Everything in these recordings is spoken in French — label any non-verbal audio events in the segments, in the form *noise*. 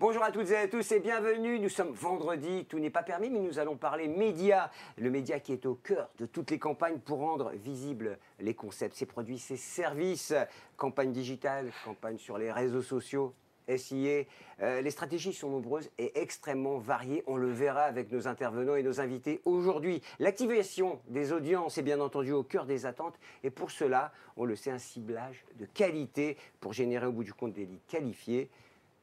Bonjour à toutes et à tous et bienvenue. Nous sommes vendredi, tout n'est pas permis, mais nous allons parler médias. Le média qui est au cœur de toutes les campagnes pour rendre visibles les concepts, ses produits, ses services. Campagne digitale, campagne sur les réseaux sociaux, SIA. Euh, les stratégies sont nombreuses et extrêmement variées. On le verra avec nos intervenants et nos invités aujourd'hui. L'activation des audiences est bien entendu au cœur des attentes. Et pour cela, on le sait, un ciblage de qualité pour générer au bout du compte des leads qualifiés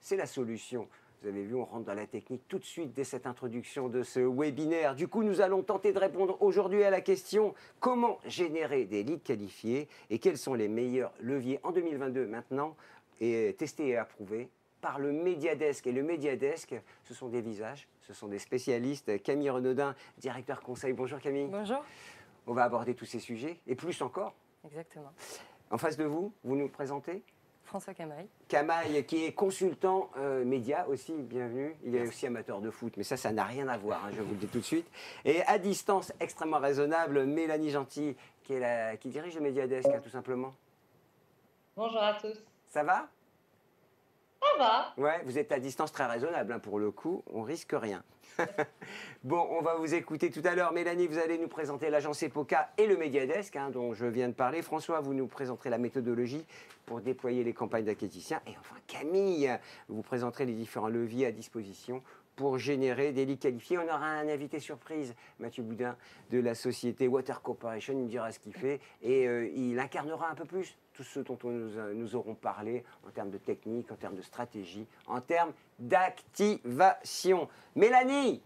c'est la solution. Vous avez vu, on rentre dans la technique tout de suite dès cette introduction de ce webinaire. Du coup, nous allons tenter de répondre aujourd'hui à la question comment générer des leads qualifiés et quels sont les meilleurs leviers en 2022 maintenant et testés et approuvés par le Mediadesk. Et le Mediadesk, ce sont des visages, ce sont des spécialistes. Camille Renaudin, directeur conseil. Bonjour Camille. Bonjour. On va aborder tous ces sujets et plus encore. Exactement. En face de vous, vous nous présentez François Camaille. Camaille, qui est consultant euh, média aussi, bienvenue. Il est aussi amateur de foot, mais ça, ça n'a rien à voir, hein, je vous le dis tout de suite. Et à distance, extrêmement raisonnable, Mélanie Gentil, qui, est la, qui dirige le Mediadesk, hein, tout simplement. Bonjour à tous. Ça va? Ça va. Ouais, vous êtes à distance très raisonnable, hein, pour le coup, on risque rien. *laughs* bon, on va vous écouter tout à l'heure. Mélanie, vous allez nous présenter l'agence EPOCA et le Mediadesk, hein, dont je viens de parler. François, vous nous présenterez la méthodologie pour déployer les campagnes d'acquisition. Et enfin, Camille, vous présenterez les différents leviers à disposition pour générer des leads qualifiés. On aura un invité surprise, Mathieu Boudin, de la société Water Corporation. Il nous dira ce qu'il fait et euh, il incarnera un peu plus tout ce dont nous, nous aurons parlé en termes de technique, en termes de stratégie, en termes d'activation. Mélanie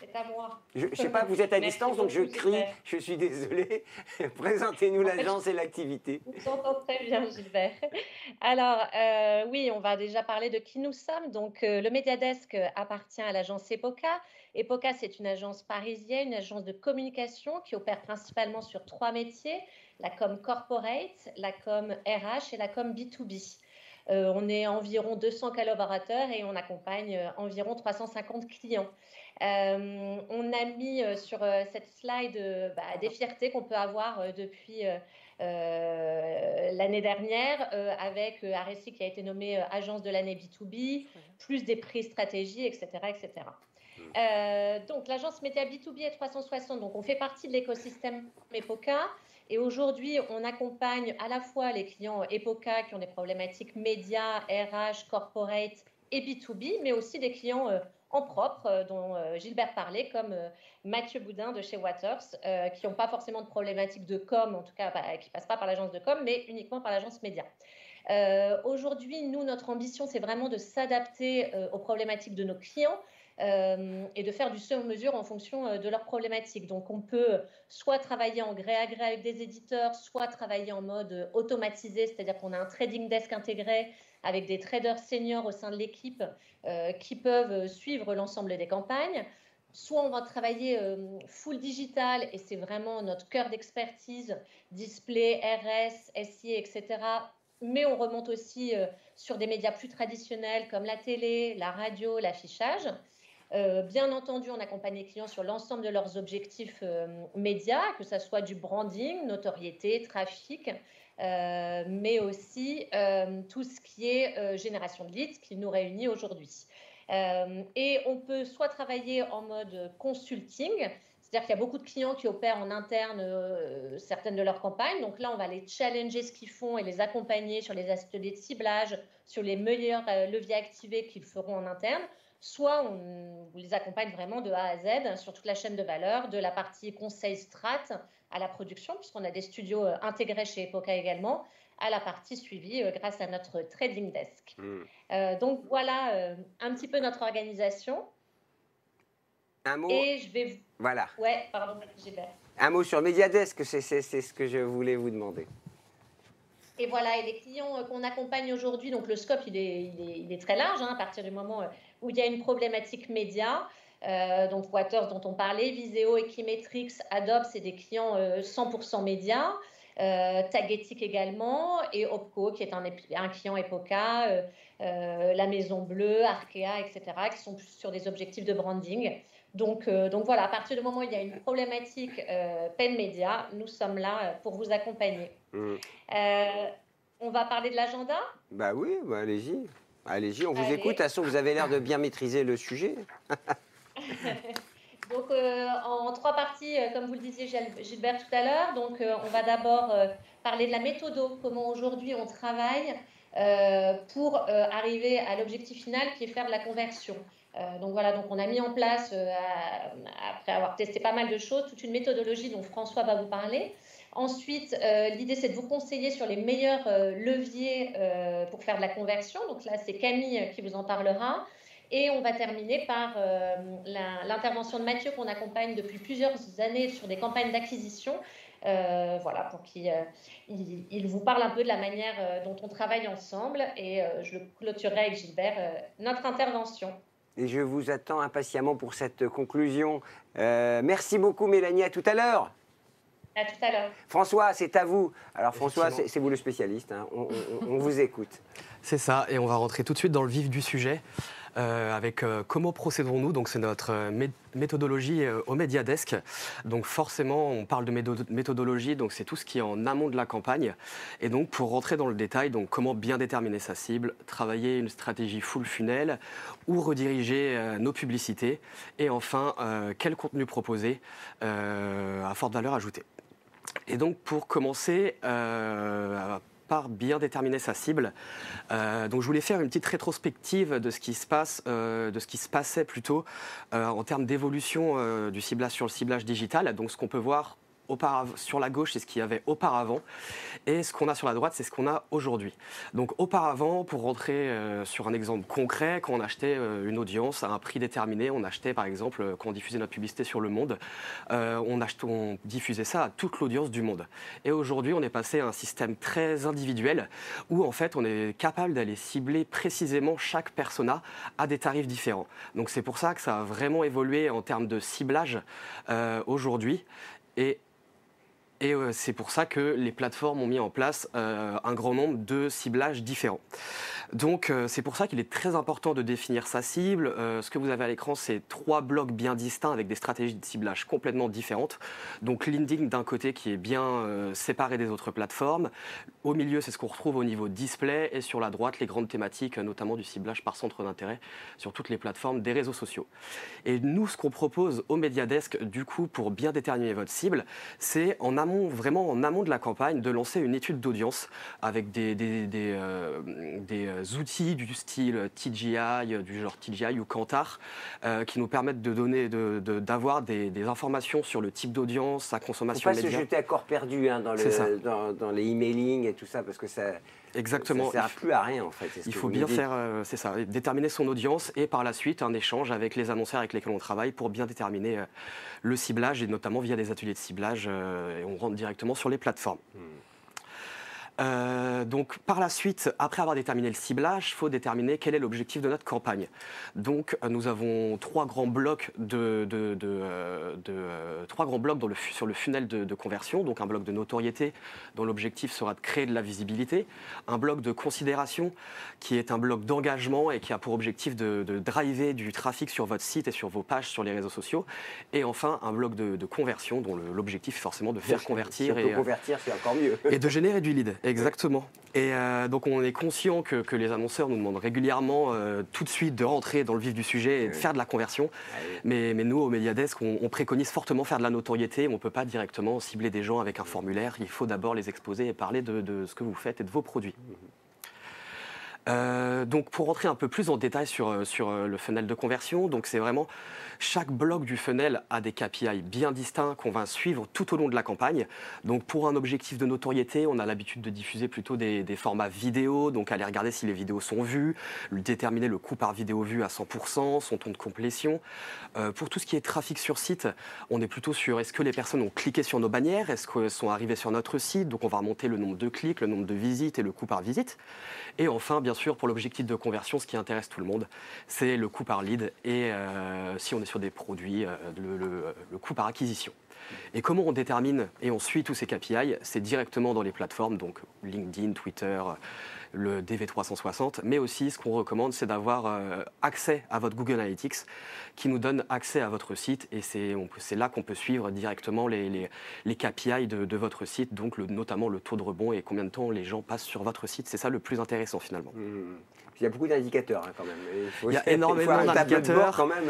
c'est à moi. Je ne sais pas, vous êtes à *laughs* distance, donc je crie, je suis désolée. *laughs* Présentez-nous l'agence et l'activité. *laughs* Je vous très bien, Gilbert. Alors, euh, oui, on va déjà parler de qui nous sommes. Donc, euh, le Mediadesk appartient à l'agence EPOCA. EPOCA, c'est une agence parisienne, une agence de communication qui opère principalement sur trois métiers la com corporate, la com RH et la com B2B. Euh, on est environ 200 collaborateurs et on accompagne euh, environ 350 clients. Euh, on a mis sur cette slide bah, des fiertés qu'on peut avoir depuis l'année dernière avec RSI qui a été nommé agence de l'année B2B, plus des prix stratégie, etc. etc. donc l'agence Média B2B est 360, donc on fait partie de l'écosystème EPOCA. Et aujourd'hui, on accompagne à la fois les clients EPOCA qui ont des problématiques médias, RH, corporate et B2B, mais aussi des clients euh, en propre, euh, dont euh, Gilbert parlait, comme Mathieu Boudin de chez Waters, qui n'ont pas forcément de problématiques de com, en tout cas bah, qui ne passent pas par l'agence de com, mais uniquement par l'agence média. Aujourd'hui, nous, notre ambition, c'est vraiment de s'adapter aux problématiques de nos clients euh, et de faire du sur-mesure en fonction euh, de leurs problématiques. Donc, on peut soit travailler en gré à gré avec des éditeurs, soit travailler en mode automatisé, c'est-à-dire qu'on a un trading desk intégré avec des traders seniors au sein de l'équipe euh, qui peuvent suivre l'ensemble des campagnes. Soit on va travailler full digital et c'est vraiment notre cœur d'expertise, display, RS, SI, etc. Mais on remonte aussi sur des médias plus traditionnels comme la télé, la radio, l'affichage. Euh, bien entendu, on accompagne les clients sur l'ensemble de leurs objectifs euh, médias, que ce soit du branding, notoriété, trafic, euh, mais aussi tout ce qui est génération de leads qui nous réunit aujourd'hui. et on peut soit travailler en mode consulting, c'est-à-dire qu'il y a beaucoup de clients qui opèrent en interne certaines de leurs campagnes. Donc là, on va les challenger ce qu'ils font et les accompagner sur les ateliers de ciblage, sur les meilleurs leviers activés qu'ils feront en interne soit on, les accompagne vraiment de A à Z sur toute la chaîne de valeur, de la partie conseil strat à la production, puisqu'on a des studios euh, intégrés chez Epoca également, à la partie suivie euh, grâce à notre trading desk. Hmm. Euh, donc voilà un petit peu notre organisation. Un mot. Et je vais. Voilà. Ouais, pardon. Un mot sur Mediadesk, c'est ce que je voulais vous demander. Et voilà, et les clients qu'on accompagne aujourd'hui, donc le scope, il est, très large, hein, à partir du moment où il y a une problématique média. Euh, donc Waters dont on parlait, Viseo, Equimetrix, Adobe, c'est des clients 100% euh, médias. Euh, Tagetic également, et Opco, qui est un, un client Epoca, euh, la Maison Bleue, Arkea, etc., qui sont plus sur des objectifs de branding. Donc, donc voilà, à partir du moment où il y a une problématique peine média, nous sommes là pour vous accompagner. Mmh. on va parler de l'agenda? Bah oui, bah allez-y. Allez-y, on vous écoute. De toute façon, vous avez l'air de bien maîtriser le sujet. *laughs* Donc, euh, en trois parties, euh, comme vous le disiez, Gilbert, tout à l'heure. Donc, euh, on va d'abord parler de la méthode, comment aujourd'hui on travaille pour arriver à l'objectif final qui est faire de la conversion. Donc voilà, donc on a mis en place, après avoir testé pas mal de choses, toute une méthodologie dont François va vous parler. Ensuite, l'idée c'est de vous conseiller sur les meilleurs leviers pour faire de la conversion. Donc là, c'est Camille qui vous en parlera. Et on va terminer par euh, l'intervention de Mathieu qu'on accompagne depuis plusieurs années sur des campagnes d'acquisition. Euh, voilà, pour qu'il euh, il, vous parle un peu de la manière dont on travaille ensemble. Et je clôturerai avec Gilbert notre intervention. Et je vous attends impatiemment pour cette conclusion. merci beaucoup Mélanie, à tout à l'heure. À tout à l'heure. François, c'est à vous. Alors François, c'est vous le spécialiste, hein. on vous écoute. C'est ça, et on va rentrer tout de suite dans le vif du sujet. Euh, avec euh, comment procéderons-nous? Donc c'est notre euh, méthodologie au Mediadesk. Donc forcément, on parle de méthodologie, donc c'est tout ce qui est en amont de la campagne. Et donc pour rentrer dans le détail, donc comment bien déterminer sa cible, travailler une stratégie full funnel ou rediriger nos publicités. Et enfin, quel contenu proposer à forte valeur ajoutée. Et donc pour commencer, bien déterminer sa cible. Euh, donc je voulais faire une petite rétrospective de ce qui se passe, euh, de ce qui se passait plutôt euh, en termes d'évolution du ciblage sur le ciblage digital. Donc ce qu'on peut voir sur la gauche, c'est ce qu'il y avait auparavant. Et ce qu'on a sur la droite, c'est ce qu'on a aujourd'hui. Donc auparavant, pour rentrer euh, sur un exemple concret, quand on achetait euh, une audience à un prix déterminé, on achetait par exemple, euh, quand on diffusait notre publicité sur le monde, on, achetait, on diffusait ça à toute l'audience du monde. Et aujourd'hui, on est passé à un système très individuel où en fait, on est capable d'aller cibler précisément chaque persona à des tarifs différents. Donc c'est pour ça que ça a vraiment évolué en termes de ciblage aujourd'hui. Et et euh, c'est pour ça que les plateformes ont mis en place euh, un grand nombre de ciblages différents. Donc euh, c'est pour ça qu'il est très important de définir sa cible. ce que vous avez à l'écran, c'est trois blocs bien distincts avec des stratégies de ciblage complètement différentes. Donc LinkedIn d'un côté qui est bien séparé des autres plateformes. Au milieu, c'est ce qu'on retrouve au niveau display. Et sur la droite, les grandes thématiques, notamment du ciblage par centre d'intérêt sur toutes les plateformes des réseaux sociaux. Et nous, ce qu'on propose au Mediadesk, du coup, pour bien déterminer votre cible, c'est en amont vraiment en amont de la campagne, de lancer une étude d'audience avec des, euh, euh, outils du style TGI, du genre TGI ou Kantar, euh, qui nous permettent de donner, d'avoir de, des, informations sur le type d'audience, sa consommation. Faut pas se jeter à corps perdu hein, dans, le, dans, dans, les emailing et tout ça, parce que ça. Exactement. Ça sert plus à rien en fait. Il faut bien faire, c'est ça, déterminer son audience et par la suite un échange avec les annonceurs avec lesquels on travaille pour bien déterminer le ciblage et notamment via des ateliers de ciblage. et on rentre directement sur les plateformes. Hmm. Euh, donc par la suite, après avoir déterminé le ciblage, il faut déterminer quel est l'objectif de notre campagne. Donc euh, nous avons trois grands blocs, de, de, euh, trois grands blocs dans le, sur le funnel de, conversion. Donc un bloc de notoriété dont l'objectif sera de créer de la visibilité, un bloc de considération qui est un bloc d'engagement et qui a pour objectif de, driver du trafic sur votre site et sur vos pages sur les réseaux sociaux, et enfin un bloc de, conversion dont l'objectif est forcément de faire convertir et convertir, c'est encore mieux. et de générer du lead. Exactement. Et euh, donc on est conscient que, les annonceurs nous demandent régulièrement euh, tout de suite de rentrer dans le vif du sujet et de faire de la conversion. Mais, nous, au Mediadesk, on, on, préconise fortement faire de la notoriété. On ne peut pas directement cibler des gens avec un formulaire. Il faut d'abord les exposer et parler de, ce que vous faites et de vos produits. Euh, donc pour rentrer un peu plus en détail sur, sur le funnel de conversion, donc c'est vraiment chaque bloc du funnel a des KPI bien distincts qu'on va suivre tout au long de la campagne. Donc pour un objectif de notoriété, on a l'habitude de diffuser plutôt des, formats vidéo, donc aller regarder si les vidéos sont vues, déterminer le coût par vidéo vue à 100%, son ton de complétion. Euh, pour tout ce qui est trafic sur site, on est plutôt sur est-ce que les personnes ont cliqué sur nos bannières, est-ce qu'elles sont arrivées sur notre site, donc on va remonter le nombre de clics, le nombre de visites et le coût par visite. Et enfin, bien sûr, pour l'objectif de conversion, ce qui intéresse tout le monde, c'est le coût par lead et euh, si on est sur des produits, euh, le, coût par acquisition. Et comment on détermine et on suit tous ces KPI C'est directement dans les plateformes, donc LinkedIn, Twitter, le DV360, mais aussi ce qu'on recommande, c'est d'avoir euh, accès à votre Google Analytics qui nous donne accès à votre site et c'est là qu'on peut suivre directement les, les, KPI de, votre site, donc notamment le taux de rebond et combien de temps les gens passent sur votre site. C'est ça le plus intéressant finalement. Mmh. Il y a beaucoup d'indicateurs hein, quand même. Il, y a énormément d'indicateurs. quand même.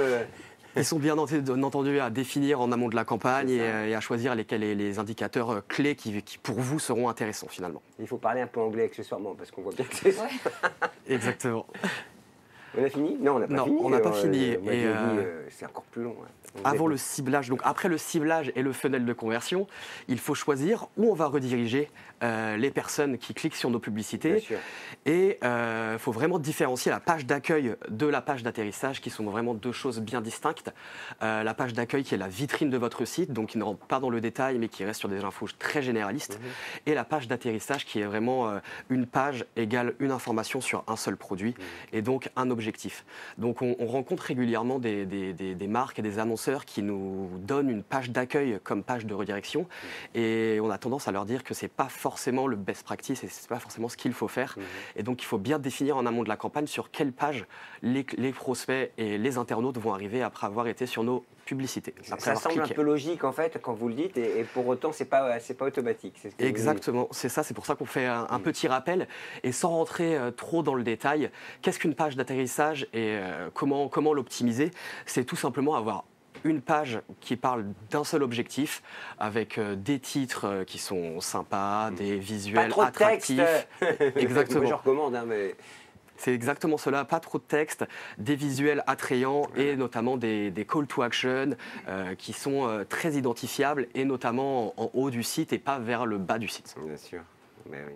Euh, ils sont bien entendu à définir en amont de la campagne et, à choisir lesquels les, indicateurs euh, clés qui, pour vous seront intéressants finalement. Il faut parler un peu anglais accessoirement parce qu'on voit bien que c'est. Exactement. On a fini? Non, on n'a pas fini. On n'a pas fini. Euh, c'est encore plus long. Avant le ciblage, donc après le ciblage et le funnel de conversion, il faut choisir où on va rediriger euh, les personnes qui cliquent sur nos publicités. Et il euh, faut vraiment différencier la page d'accueil de la page d'atterrissage, qui sont vraiment deux choses bien distinctes. Euh, la page d'accueil qui est la vitrine de votre site, donc qui ne rentre pas dans le détail, mais qui reste sur des infos très généralistes. Mhm. Et la page d'atterrissage qui est vraiment une page égale une information sur un seul produit, mhm. et donc un objectif. Donc on, rencontre régulièrement des, des, marques et des annonceurs qui nous donnent une page d'accueil comme page de redirection, mhm. et on a tendance à leur dire que c'est pas forcément forcément le best practice et ce n'est pas forcément ce qu'il faut faire. Mhm. Et donc il faut bien définir en amont de la campagne sur quelle page les, prospects et les internautes vont arriver après avoir été sur nos publicités. ça semble un peu logique en fait quand vous le dites et, pour autant c'est pas c'est pas automatique. Exactement, c'est ça, c'est pour ça qu'on fait un, mm. petit rappel et sans rentrer euh, trop dans le détail. Qu'est-ce qu'une page d'atterrissage et euh, comment comment l'optimiser? C'est tout simplement avoir une page qui parle d'un seul objectif, avec euh, des titres euh, qui sont sympas, hmm. des visuels attractifs. *laughs* exactement. Je recommande, hein, mais. C'est exactement cela, pas trop de texte, des visuels attrayants et notamment des, call to action euh, qui sont très identifiables et notamment en, haut du site et pas vers le bas du site. Bien sûr, mais oui.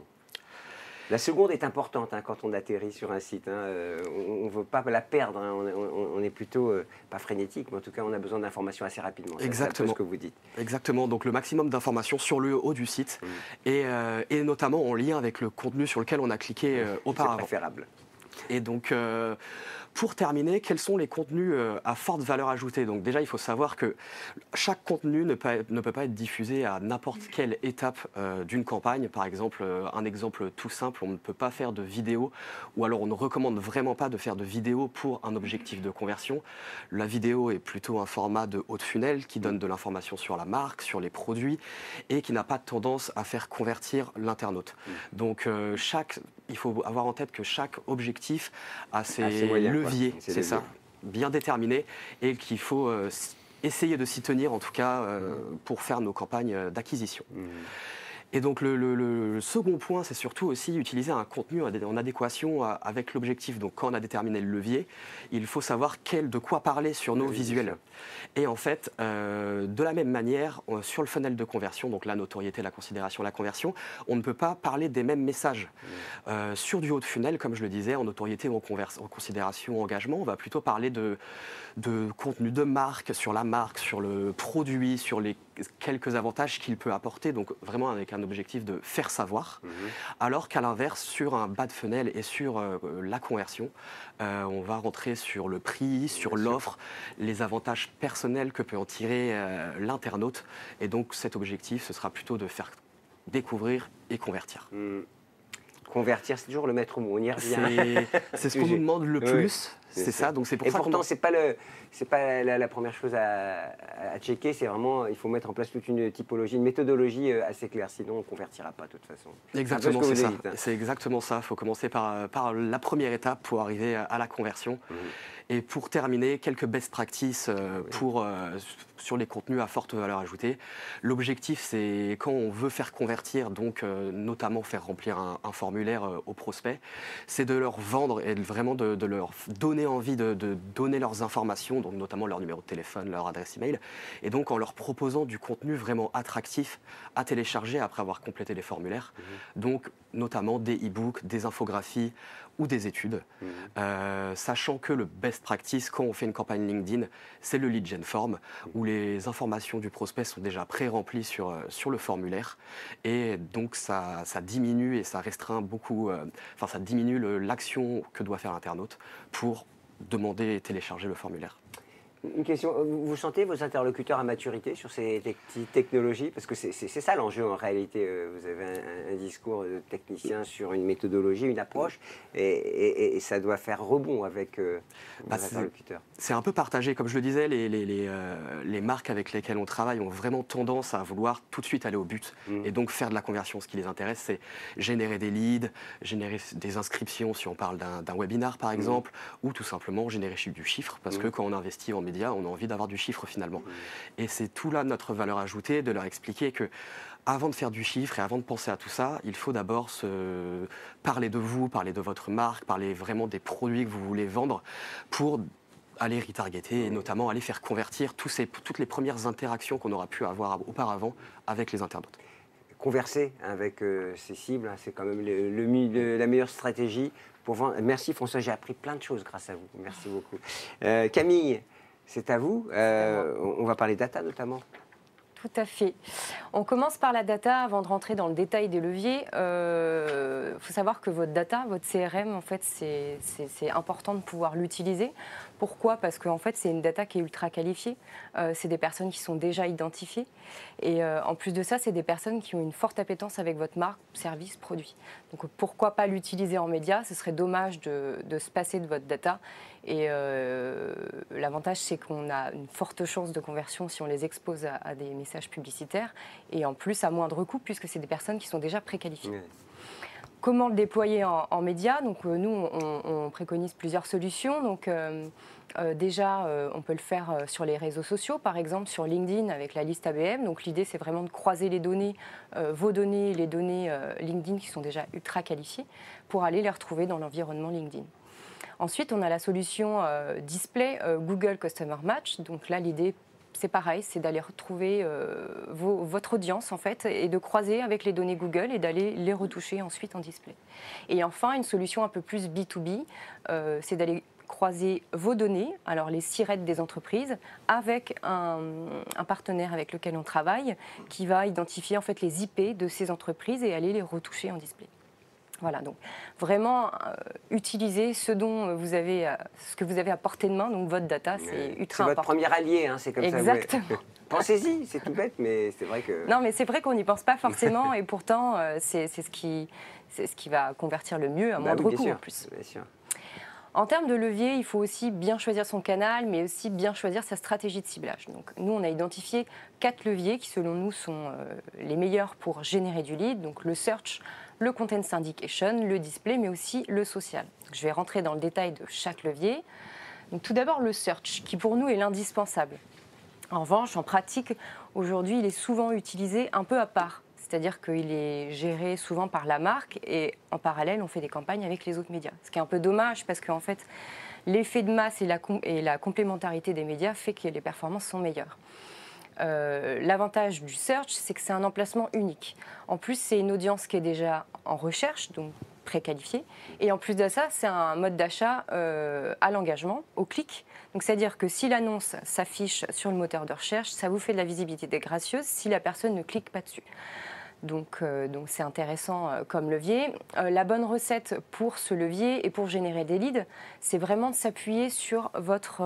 La seconde est importante hein, quand on atterrit sur un site. Hein. Euh, on ne veut pas la perdre. Hein. On, est plutôt, euh, pas frénétique, mais en tout cas, on a besoin d'informations assez rapidement. Exactement. ce que vous dites. Exactement. Donc, le maximum d'informations sur le haut du site mmh. euh, et, notamment en lien avec le contenu sur lequel on a cliqué auparavant. C'est préférable. Et donc, pour terminer, quels sont les contenus euh, à forte valeur ajoutée? Donc déjà, il faut savoir que chaque contenu ne peut, ne peut pas être diffusé à n'importe quelle étape euh, d'une campagne. Par exemple, euh, un exemple tout simple, on ne peut pas faire de vidéo, ou alors on ne recommande vraiment pas de faire de vidéo pour un objectif de conversion. La vidéo est plutôt un format de haut de funnel qui donne de l'information sur la marque, sur les produits, et qui n'a pas tendance à faire convertir l'internaute. Mmh. Donc chaque, il faut avoir en tête que chaque objectif a ses, levier, c'est ça, bien déterminé, et qu'il faut euh, essayer de s'y tenir, en tout cas, euh, pour faire nos campagnes d'acquisition. Mmh. Et donc le, second point, c'est surtout aussi utiliser un contenu en adéquation avec l'objectif. Donc quand on a déterminé le levier, il faut savoir quel, de quoi parler sur nos visuels. Et en fait, euh, de la même manière, sur le funnel de conversion, donc la notoriété, la considération, la conversion, on ne peut pas parler des mêmes messages. Euh, sur du haut de funnel, comme je le disais, en notoriété ou en, en considération, engagement, on va plutôt parler de, de contenu de marque, sur la marque, sur le produit, sur les quelques avantages qu'il peut apporter, donc vraiment avec un objectif de faire savoir, mhm. alors qu'à l'inverse, sur un bas de funnel et sur euh, la conversion, euh, on va rentrer sur le prix, sur l'offre, les avantages personnels que peut en tirer euh, l'internaute, et donc cet objectif, ce sera plutôt de faire découvrir et convertir. Mhm. Convertir, c'est toujours le maître mot, on y revient. C'est ce qu'on *laughs* nous demande le plus, c'est ça. Donc c'est pour et ça pourtant, c'est pas le, c'est pas la, première chose à, checker. C'est vraiment, il faut mettre en place toute une typologie, une méthodologie euh, assez claire. Sinon, on convertira pas de toute façon. Exactement, c'est ça. C'est exactement ça. Il faut commencer par, par la première étape pour arriver à la conversion. Mmh. Et pour terminer, quelques best practices euh, pour, euh, sur les contenus à forte valeur ajoutée. L'objectif, c'est quand on veut faire convertir, donc euh, notamment faire remplir un, formulaire aux prospects, c'est de leur vendre et vraiment de, leur donner envie de, donner leurs informations, donc notamment leur numéro de téléphone, leur adresse email, et donc en leur proposant du contenu vraiment attractif à télécharger après avoir complété les formulaires. Mmh. Donc notamment des e-books, des infographies, ou des études, mmh. euh, sachant que le best practice quand on fait une campagne LinkedIn, c'est le lead gen form, où les informations du prospect sont déjà pré-remplies sur, euh, sur le formulaire, et donc ça, ça diminue et ça restreint beaucoup, euh, enfin ça diminue l'action que doit faire l'internaute pour demander et télécharger le formulaire. Une question, vous sentez vos interlocuteurs à maturité sur ces technologies? Parce que c'est ça l'enjeu en réalité. Euh, vous avez un, discours de technicien sur une méthodologie, une approche, et, ça doit faire rebond avec euh, bah, vos interlocuteurs. C'est un peu partagé. Comme je le disais, les, les, euh, les, marques avec lesquelles on travaille ont vraiment tendance à vouloir tout de suite aller au but mmh. et donc faire de la conversion. Ce qui les intéresse, c'est générer des leads, générer des inscriptions si on parle d'un webinar par mmh. exemple, ou tout simplement générer du chiffre, parce mmh. que quand on investit en médias, on a envie d'avoir du chiffre finalement. Et c'est tout là notre valeur ajoutée, de leur expliquer que avant de faire du chiffre et avant de penser à tout ça, il faut d'abord se parler de vous, parler de votre marque, parler vraiment des produits que vous voulez vendre pour aller retargeter et notamment aller faire convertir tous ces, toutes les premières interactions qu'on aura pu avoir auparavant avec les internautes. Converser avec euh, ces cibles, hein, c'est quand même le, la meilleure stratégie pour vendre. Merci François, j'ai appris plein de choses grâce à vous. Merci beaucoup. Euh, Camille, c'est à vous. Euh, on va parler data notamment. Tout à fait. On commence par la data avant de rentrer dans le détail des leviers. Il euh, faut savoir que votre data, votre CRM, en fait, c'est important de pouvoir l'utiliser. Pourquoi? Parce qu'en fait, c'est une data qui est ultra qualifiée. Euh, c'est des personnes qui sont déjà identifiées. Et euh, en plus de ça, c'est des personnes qui ont une forte appétence avec votre marque, service, produit. Donc pourquoi pas l'utiliser en média? Ce serait dommage de, se passer de votre data. Et euh, l'avantage, c'est qu'on a une forte chance de conversion si on les expose à, des messages publicitaires. Et en plus, à moindre coût, puisque c'est des personnes qui sont déjà préqualifiées. Comment le déployer en, médias Donc euh, nous, on, préconise plusieurs solutions. Donc euh, euh, déjà, on peut le faire sur les réseaux sociaux, par exemple sur LinkedIn avec la liste ABM. Donc l'idée, c'est vraiment de croiser les données, vos données, les données LinkedIn qui sont déjà ultra qualifiées, pour aller les retrouver dans l'environnement LinkedIn. Ensuite, on a la solution display Google Customer Match. Donc là, l'idée c'est pareil, c'est d'aller retrouver euh, votre audience en fait et de croiser avec les données Google et d'aller les retoucher ensuite en display. Et enfin, une solution un peu plus B2B, euh, c'est d'aller croiser vos données, alors les sirettes des entreprises, avec un, partenaire avec lequel on travaille qui va identifier en fait les IP de ces entreprises et aller les retoucher en display. Voilà, donc vraiment euh, utiliser ce dont vous avez, euh, ce que vous avez à portée de main, donc votre data, c'est ultra important. C'est votre premier allié, hein, c'est comme ça. Exactement. *laughs* Pensez-y, c'est tout bête, mais c'est vrai que. Non, mais c'est vrai qu'on n'y pense pas *laughs* forcément, et pourtant, euh, c'est ce qui, c'est ce qui va convertir le mieux à bah moindre coût en plus. Bien sûr. En termes de levier, il faut aussi bien choisir son canal, mais aussi bien choisir sa stratégie de ciblage. Nous, on a identifié quatre leviers qui, selon nous, sont les meilleurs pour générer du lead. Donc, le search, le content syndication, le display, mais aussi le social. je vais rentrer dans le détail de chaque levier. tout d'abord le search, qui pour nous est l'indispensable. En revanche, en pratique, aujourd'hui, il est souvent utilisé un peu à part. C'est-à-dire qu'il est géré souvent par la marque et en parallèle, on fait des campagnes avec les autres médias. Ce qui est un peu dommage parce qu'en fait, l'effet de masse et la, complémentarité des médias fait que les performances sont meilleures. Euh, l'avantage du search, c'est que c'est un emplacement unique. En plus, c'est une audience qui est déjà en recherche, donc préqualifiée. Et en plus de ça, c'est un mode d'achat euh, à l'engagement, au clic. C'est-à-dire que si l'annonce s'affiche sur le moteur de recherche, ça vous fait de la visibilité gracieuse si la personne ne clique pas dessus. Donc, euh, donc c'est intéressant euh, comme levier. Euh, la bonne recette pour ce levier et pour générer des leads, c'est vraiment de s'appuyer sur votre,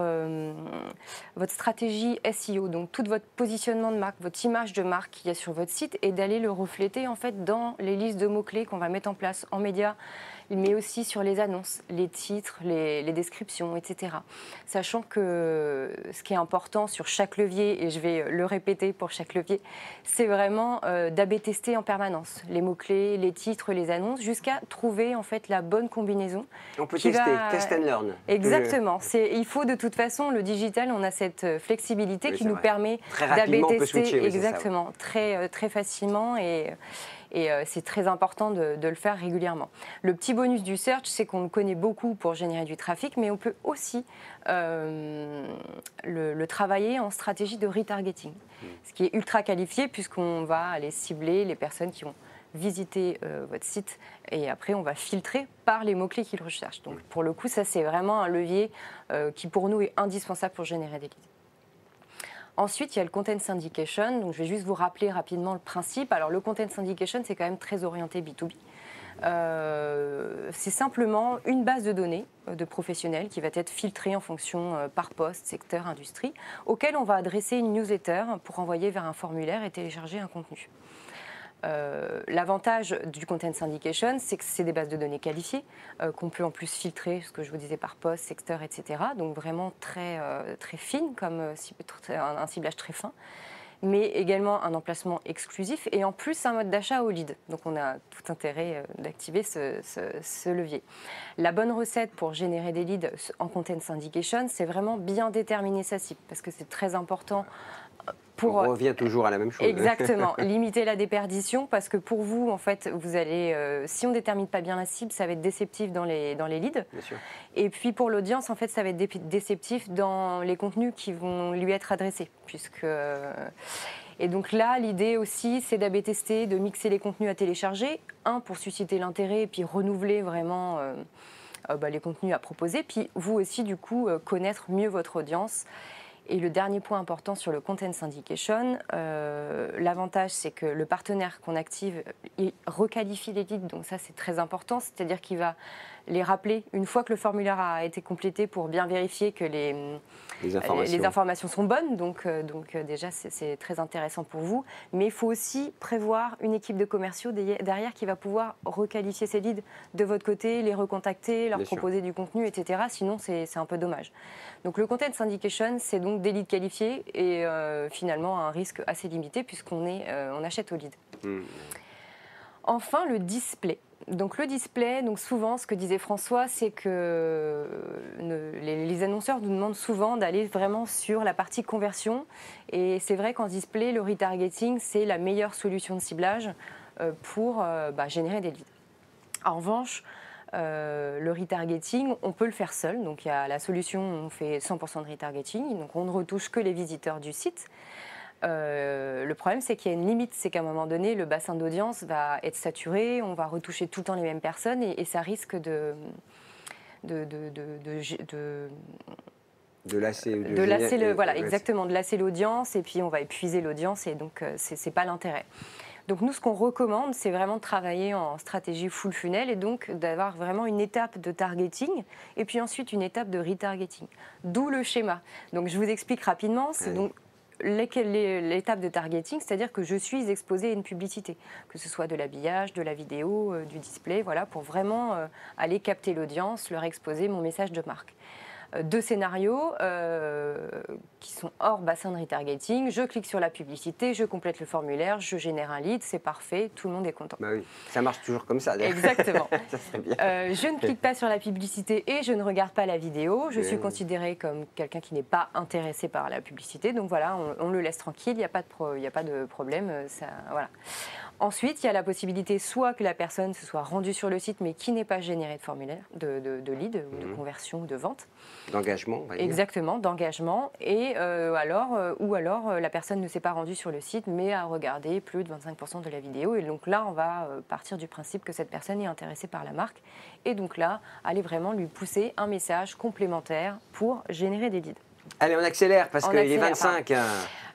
votre stratégie SEO, donc tout votre positionnement de marque, votre image de marque qu'il y a sur votre site et d'aller le refléter en fait dans les listes de mots-clés qu'on va mettre en place en médias mais aussi sur les annonces, les titres, les, descriptions, etc. Sachant que ce qui est important sur chaque levier, et je vais le répéter pour chaque levier, c'est vraiment euh, d'AB tester en permanence les mots-clés, les titres, les annonces, jusqu'à trouver en fait la bonne combinaison. On peut tester, test and learn. Exactement. C'est, il faut de toute façon, le digital, on a cette euh, flexibilité qui nous permet d'AB tester exactement, très, euh, très facilement et et euh, c'est très important de, le faire régulièrement. Le petit bonus du search, c'est qu'on le connaît beaucoup pour générer du trafic, mais on peut aussi euh, le, travailler en stratégie de retargeting, mmh. ce qui est ultra qualifié puisqu'on va aller cibler les personnes qui ont visité euh, votre site et après on va filtrer par les mots-clés qu'ils recherchent. Donc pour le coup, ça c'est vraiment un levier qui pour nous est indispensable pour générer des leads. Ensuite, il y a le content syndication. Donc, je vais juste vous rappeler rapidement le principe. Alors, le content syndication, c'est quand même très orienté B2B. c'est simplement une base de données de professionnels qui va être filtrée en fonction par poste, secteur, industrie, auquel on va adresser une newsletter pour envoyer vers un formulaire et télécharger un contenu. Euh, l'avantage du content syndication, c'est que c'est des bases de données qualifiées euh, qu'on peut en plus filtrer, ce que je vous disais par poste, secteur, etc. Donc vraiment très, euh, très fine, comme un ciblage très fin mais également un emplacement exclusif et en plus un mode d'achat au lead. Donc on a tout intérêt d'activer ce, levier. La bonne recette pour générer des leads en content syndication, c'est vraiment bien déterminer sa cible parce que c'est très important on revient toujours à la même chose. Exactement, *laughs* limiter la déperdition parce que pour vous, en fait, vous allez, euh, si on détermine pas bien la cible, ça va être déceptif dans les, dans les leads. Bien sûr. Et puis pour l'audience, en fait, ça va être déceptif dans les contenus qui vont lui être adressés, puisque. Euh, et donc là, l'idée aussi, c'est d'AB tester, de mixer les contenus à télécharger. Un, pour susciter l'intérêt et puis renouveler vraiment euh, bah, les contenus à proposer. Puis vous aussi, du coup, connaître mieux votre audience et le dernier point important sur le content syndication, euh, l'avantage c'est que le partenaire qu'on active, il requalifie les donc ça c'est très important, c'est-à-dire qu'il va les rappeler une fois que le formulaire a été complété pour bien vérifier que les, les, informations. sont bonnes. Donc, euh, donc euh, déjà, c'est très intéressant pour vous. Mais il faut aussi prévoir une équipe de commerciaux derrière qui va pouvoir requalifier ces leads de votre côté, les recontacter, leur proposer du contenu, etc. Sinon, c'est un peu dommage. Donc le content syndication, c'est donc des leads qualifiés et euh, finalement un risque assez limité puisqu'on on achète au lead. Mmh. Enfin, le display. Donc le display, donc souvent, ce que disait François, c'est que les, annonceurs nous demandent souvent d'aller vraiment sur la partie conversion. Et c'est vrai qu'en display, le retargeting, c'est la meilleure solution de ciblage euh, pour euh, bah, générer des leads. En revanche, euh, le retargeting, on peut le faire seul. Donc il y a la solution, on fait 100% de retargeting, donc on ne retouche que les visiteurs du site. Euh, le problème, c'est qu'il y a une limite, c'est qu'à un moment donné, le bassin d'audience va être saturé, on va retoucher tout le temps les mêmes personnes et, ça risque de, de, de, de, de lasser, de lasser le, voilà, exactement, de lasser l'audience et puis on va épuiser l'audience et donc euh, c'est n'est pas l'intérêt. Donc nous, ce qu'on recommande, c'est vraiment de travailler en stratégie full funnel et donc d'avoir vraiment une étape de targeting et puis ensuite une étape de retargeting. D'où le schéma. Donc je vous explique rapidement. C'est donc l'étape de targeting, c'est-à-dire que je suis exposée à une publicité, que ce soit de l'habillage, de la vidéo, euh, du display, voilà, pour vraiment euh, aller capter l'audience, leur exposer mon message de marque. Euh, deux scénarios euh, qui sont hors bassin de retargeting. Je clique sur la publicité, je complète le formulaire, je génère un lead, c'est parfait, tout le monde est content. Bah oui, ça marche toujours comme ça. Exactement. *laughs* ça serait bien. Euh, je ne clique pas sur la publicité et je ne regarde pas la vidéo. Je suis considérée comme quelqu'un qui n'est pas intéressé par la publicité. Donc voilà, on, le laisse tranquille, il n'y a, pas de a pas de problème. Ça, voilà. Ensuite, il y a la possibilité soit que la personne se soit rendue sur le site mais qui n'ait pas généré de formulaire, de, de, lead, ou de mhm. conversion ou de vente. D'engagement. Exactement, d'engagement. Et euh, alors, euh, ou alors euh, la personne ne s'est pas rendue sur le site mais a regardé plus de 25% de la vidéo. Et donc là, on va partir du principe que cette personne est intéressée par la marque. Et donc là, aller vraiment lui pousser un message complémentaire pour générer des leads. Allez, on accélère parce qu'il est 25.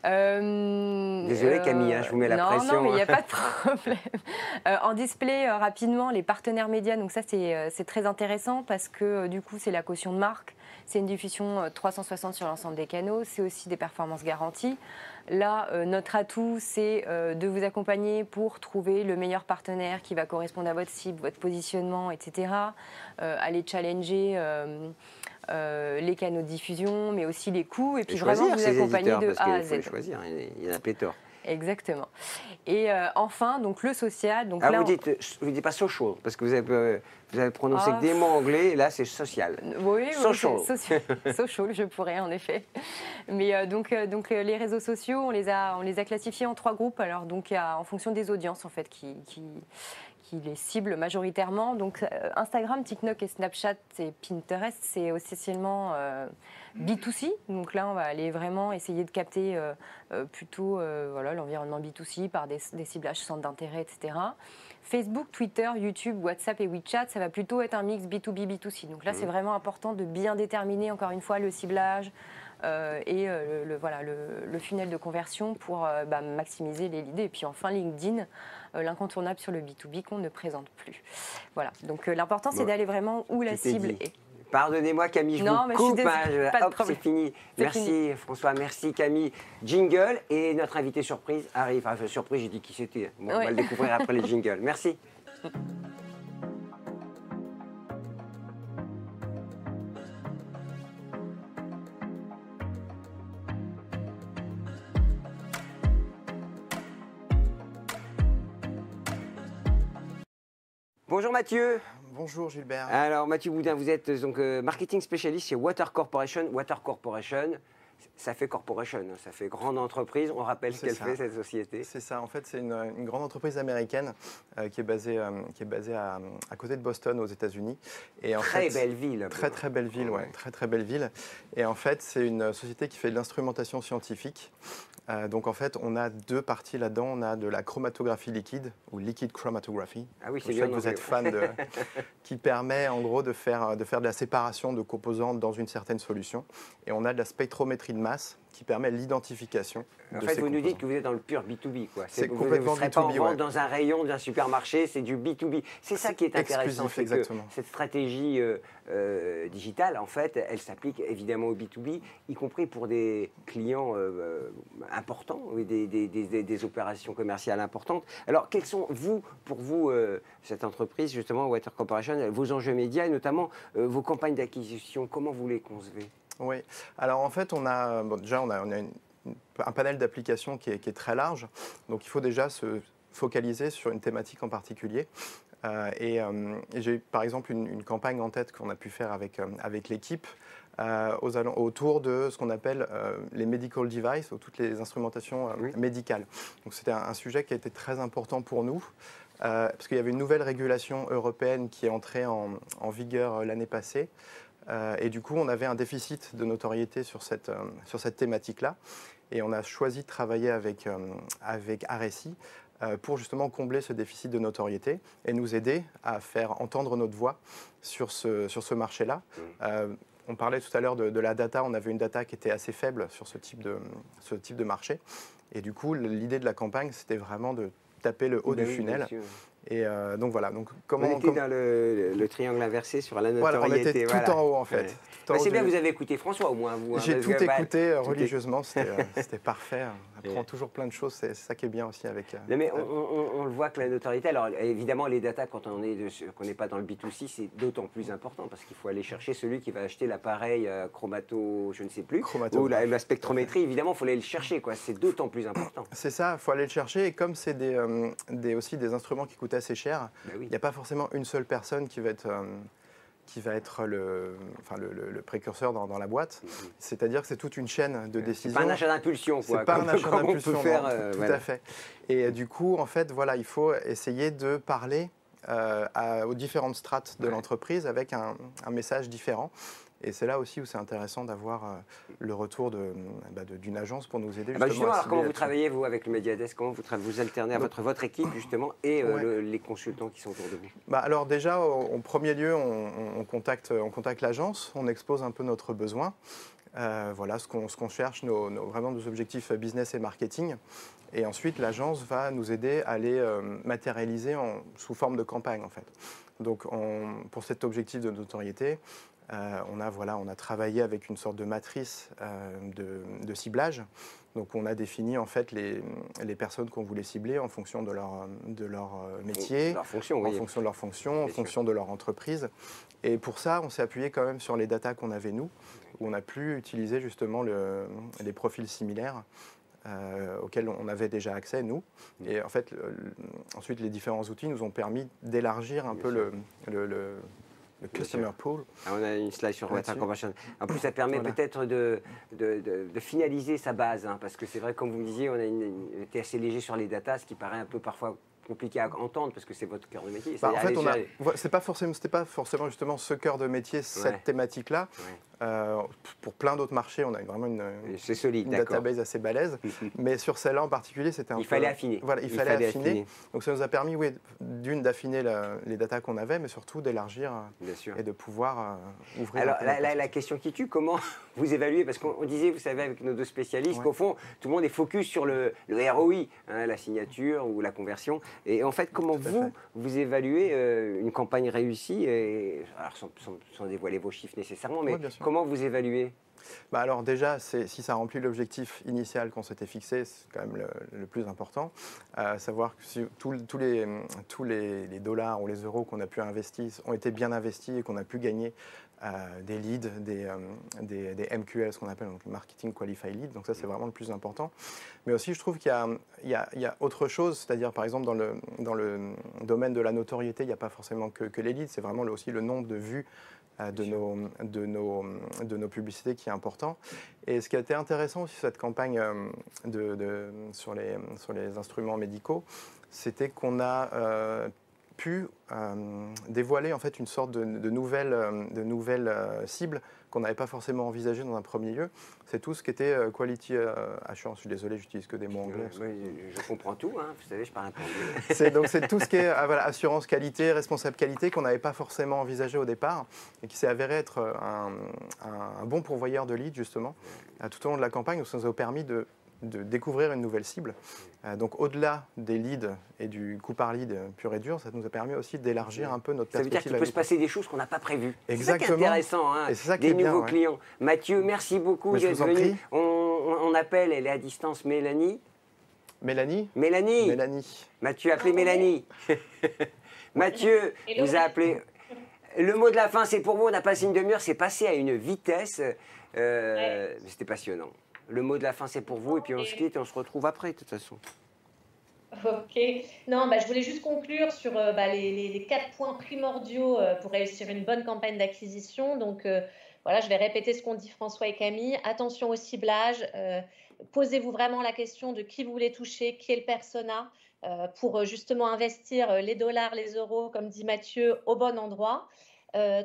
Euh, Désolée Camille, hein, je vous mets la pression. Non, mais il n'y a pas de problème. *laughs* Euh, en display, rapidement, les partenaires médias, donc ça c'est très intéressant parce que du coup c'est la caution de marque, c'est une diffusion 360 sur l'ensemble des canaux, c'est aussi des performances garanties. Là, notre atout, c'est de vous accompagner pour trouver le meilleur partenaire qui va correspondre à votre cible, votre positionnement, etc. aller challenger euh, les canaux de diffusion, mais aussi les coûts, et puis vraiment vous accompagner de A à Z. Il faut choisir, il y en a pléthore. Exactement. Et euh, enfin, donc le social. Donc ah, là, vous dites, vous dites pas social parce que vous avez, euh, vous avez prononcé ah, des mots anglais. Et là, c'est social. Oui, social. Oui, *laughs* social, je pourrais en effet. Mais donc, donc les réseaux sociaux, on les a, on les a classifiés en trois groupes. Alors donc, en fonction des audiences en fait qui, qui les cible majoritairement. Donc euh, Instagram, TikTok et Snapchat et Pinterest, c'est essentiellement euh, B2C. Donc là, on va aller vraiment essayer de capter euh, plutôt voilà, l'environnement B2C par des, ciblages centres d'intérêt, etc. Facebook, Twitter, YouTube, WhatsApp et WeChat, ça va plutôt être un mix B2B, B2C. Donc là, c'est mmh. vraiment important de bien déterminer, encore une fois, le ciblage, et le, voilà, le, funnel de conversion pour bah, maximiser les leads. Et puis enfin, LinkedIn, l'incontournable sur le B2B qu'on ne présente plus. Voilà, donc l'important c'est d'aller vraiment où la cible est. Pardonnez-moi Camille, je non, vous coupe. Hein, hop, c'est fini. merci François, merci Camille. Jingle et notre invité surprise arrive. Enfin, surprise, j'ai dit qui c'était. On va le découvrir après les *laughs* jingles. Merci. Bonjour Mathieu. Bonjour Gilbert. Alors Mathieu Boudin, vous êtes donc euh, marketing spécialiste chez. Water Corporation, ça fait corporation, hein, ça fait grande entreprise. On rappelle ce qu'elle fait cette société. C'est ça. En fait, c'est une, grande entreprise américaine euh, qui est basée, euh, qui est basée à, côté de Boston, aux États-Unis. Et très belle ville. Très très belle ville, ouais. Très très belle ville. Et en fait, c'est une société qui fait de l'instrumentation scientifique. Euh, donc en fait, on a deux parties là-dedans. On a de la chromatographie liquide ou liquid chromatography. Ah oui, c'est bien. vous êtes fan de, *laughs* *laughs* qui permet en gros de faire de faire de la séparation de composants dans une certaine solution. Et on a de la spectrométrie de masse qui permet l'identification. En fait, vous nous dites que vous êtes dans le pur B2B. C'est complètement vous ne B2B. Pas dans un rayon d'un supermarché, c'est du B2B. C'est ça qui est intéressant. exactement. cette stratégie euh, euh, digitale, en fait, elle s'applique évidemment au B2B, y compris pour des clients euh, importants, des, des, des, des, opérations commerciales importantes. Alors, quels sont, vous, pour vous, cette entreprise, justement, Water Corporation, vos enjeux médias et notamment vos campagnes d'acquisition Comment vous les concevez? Oui. Alors en fait, on a, déjà, on a, un panel d'applications qui est, très large. Donc il faut déjà se focaliser sur une thématique en particulier. Euh, euh, et, j'ai par exemple une, campagne en tête qu'on a pu faire avec, euh, avec l'équipe autour de ce qu'on appelle les medical devices, ou toutes les instrumentations médicales. Donc c'était un, sujet qui a été très important pour nous. parce qu'il y avait une nouvelle régulation européenne qui est entrée en, en vigueur l'année passée, euh, et du coup, on avait un déficit de notoriété sur cette, euh, sur cette thématique-là. Et on a choisi de travailler avec, euh, avec RSI pour justement combler ce déficit de notoriété et nous aider à faire entendre notre voix sur ce, sur ce marché-là. On parlait tout à l'heure de, la data, on avait une data qui était assez faible sur ce type de, ce type de marché. Et du coup, l'idée de la campagne, c'était vraiment de taper le haut du funnel et euh, donc voilà. Donc comment on était dans le, triangle inversé sur la notoriété. Voilà, on était tout en haut en fait. Bah, c'est bien, vous avez écouté François au moins. Hein, J'ai tout écouté euh, religieusement, euh, *laughs* c'était parfait. On apprend toujours plein de choses, c'est ça qui est bien aussi avec. mais on, le voit que la notoriété, alors évidemment les datas quand on est n'est pas dans le B2C, c'est d'autant plus important parce qu'il faut aller chercher celui qui va acheter l'appareil chromato, je ne sais plus, ou la, spectrométrie, évidemment, il faut aller le chercher, quoi. C'est d'autant plus important. C'est ça, il faut aller le chercher et comme c'est des, des, aussi des instruments qui coûtent assez cher. Ben il n'y a pas forcément une seule personne qui va être, euh, qui va être le, enfin, le, précurseur dans, la boîte. Mhm. C'est-à-dire que c'est toute une chaîne de décisions. C'est pas un achat d'impulsion, quoi. C'est pas un achat *laughs* d'impulsion. Euh, tout à fait. Et euh, du coup, en fait, voilà, il faut essayer de parler aux différentes strates de l'entreprise avec un, un, message différent. Et c'est là aussi où c'est intéressant d'avoir euh, le retour bah, d'une agence pour nous aider. Ah bah, justement, alors comment vous travaillez, vous, avec le Mediadesk? Comment vous, vous alternez à votre, votre équipe, justement, et euh, les consultants qui sont autour de vous? Bah, Alors déjà, en premier lieu, on, contacte, on contacte l'agence, on expose un peu notre besoin. Euh, voilà ce qu'on cherche, nos, vraiment nos objectifs business et marketing. Et ensuite, l'agence va nous aider à les matérialiser en, sous forme de campagne, en fait. Donc, pour cet objectif de notoriété, euh, on, a, voilà, on a travaillé avec une sorte de matrice euh, de, ciblage. Donc on a défini en fait les, les personnes qu'on voulait cibler en fonction de leur, de leur euh, métier, en fonction de leur fonction, en fonction de leur entreprise. Et pour ça, on s'est appuyé quand même sur les datas qu'on avait nous, où on a pu utiliser justement les profils similaires auxquels on avait déjà accès, nous. Et en fait, ensuite, les différents outils nous ont permis d'élargir un peu le, le Customer Pool. Ah, on a une slide sur WhatsApp Conversion. En plus, ça *clears throat* permet peut-être de, de, finaliser sa base, hein, parce que c'est vrai, comme vous me disiez, on a été assez léger sur les datas, ce qui paraît un peu parfois compliqué à entendre parce que c'est votre cœur de métier. Bah, en fait, on a, c'est pas forcément, c'était pas forcément justement ce cœur de métier, cette thématique-là. Euh, pour plein d'autres marchés, on a vraiment une, solide, database assez balèze. mais sur celle-là en particulier, c'était un il Fallait affiner. Voilà, il, fallait, affiner. Donc ça nous a permis, oui, d'une, d'affiner les datas qu'on avait, mais surtout d'élargir et de pouvoir ouvrir. Alors, la, la, question qui tue, comment *laughs* vous évaluez? Parce qu'on disait, vous savez, avec nos deux spécialistes, qu'au fond, tout le monde est focus sur le, le ROI, hein, la signature ou la conversion. Et en fait, comment vous, vous évaluez euh, une campagne réussie? Et, alors, sans, dévoiler vos chiffres nécessairement, mais vous évaluez? Bah alors déjà, si ça remplit l'objectif initial qu'on s'était fixé, c'est quand même le, plus important. Euh, savoir que tous, les, dollars ou les euros qu'on a pu investir ont été bien investis et qu'on a pu gagner euh, des leads, des, euh, MQL, ce qu'on appelle donc Marketing Qualified Lead. Donc ça, c'est vraiment le plus important. Mais aussi, je trouve qu'il y, a autre chose, c'est-à-dire par exemple dans le, domaine de la notoriété, il n'y a pas forcément que, les leads, c'est vraiment aussi le nombre de vues de nos, de, nos, de nos publicités qui est important. Et ce qui a été intéressant aussi cette campagne de, de, sur, les, sur les instruments médicaux, c'était qu'on a pu euh, dévoiler en fait une sorte de, de nouvelle, euh, de nouvelle euh, cible qu'on n'avait pas forcément envisagé dans un premier lieu. C'est tout ce qui était quality assurance. Je suis désolé, j'utilise que des mots anglais. je comprends tout, hein. vous savez, je parle un peu anglais. donc c'est *laughs* tout ce qui est voilà, assurance qualité, responsable qualité qu'on n'avait pas forcément envisagé au départ et qui s'est avéré être un, un, bon pourvoyeur de leads justement tout au long de la campagne. Donc ça nous a permis de de découvrir une nouvelle cible. Euh, donc au-delà des leads et du coût par lead pur et dur, ça nous a permis aussi d'élargir un peu notre perspective. Ça veut dire qu'il peut se passer des choses qu'on n'a pas prévues. Exactement. C'est intéressant, hein, ça des nouveaux clients. Mathieu, merci beaucoup d'être venu. On, appelle, elle est à distance, Mélanie. Mélanie Mélanie. Mélanie. Mathieu, appelez ah Mélanie. *laughs* Mathieu vous a appelé. Le mot de la fin, c'est pour vous. On a passé une demi-heure, c'est passé à une vitesse. Euh, c'était passionnant. Le mot de la fin, c'est pour vous, et puis on se quitte et on se retrouve après, de toute façon. Ok. Non, bah, je voulais juste conclure sur euh, bah, les, quatre points primordiaux euh, pour réussir une bonne campagne d'acquisition. Donc, euh, voilà, je vais répéter ce qu'ont dit François et Camille. Attention au ciblage. Posez-vous vraiment la question de qui vous voulez toucher, qui est le persona, pour justement investir les dollars, les euros, comme dit Mathieu, au bon endroit.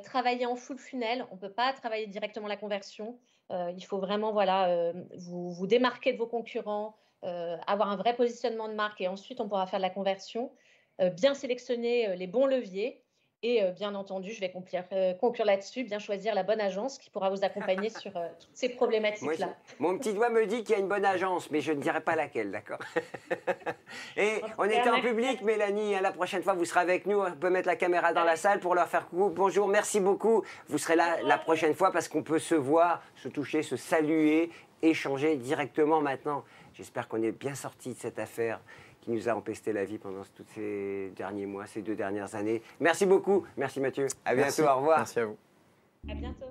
travailler en full funnel. On ne peut pas travailler directement la conversion. Euh, il faut vraiment euh, vous, vous démarquer de vos concurrents, euh, avoir un vrai positionnement de marque et ensuite on pourra faire de la conversion. bien sélectionner les bons leviers et bien entendu, je vais conclure, conclure là-dessus, bien choisir la bonne agence qui pourra vous accompagner sur toutes ces problématiques-là. Mon petit doigt me dit qu'il y a une bonne agence, mais je ne dirai pas laquelle, d'accord *laughs* Et on était en public, Mélanie. Hein, la prochaine fois, vous serez avec nous. On peut mettre la caméra dans la salle pour leur faire coucou. Bonjour, merci beaucoup. Vous serez là la prochaine fois parce qu'on peut se voir, se toucher, se saluer, échanger directement maintenant. J'espère qu'on est bien sorti de cette affaire qui nous a empesté la vie pendant tous ces derniers mois, ces deux dernières années. Merci beaucoup. Merci Mathieu. À bientôt. Au revoir. Merci à vous. À bientôt.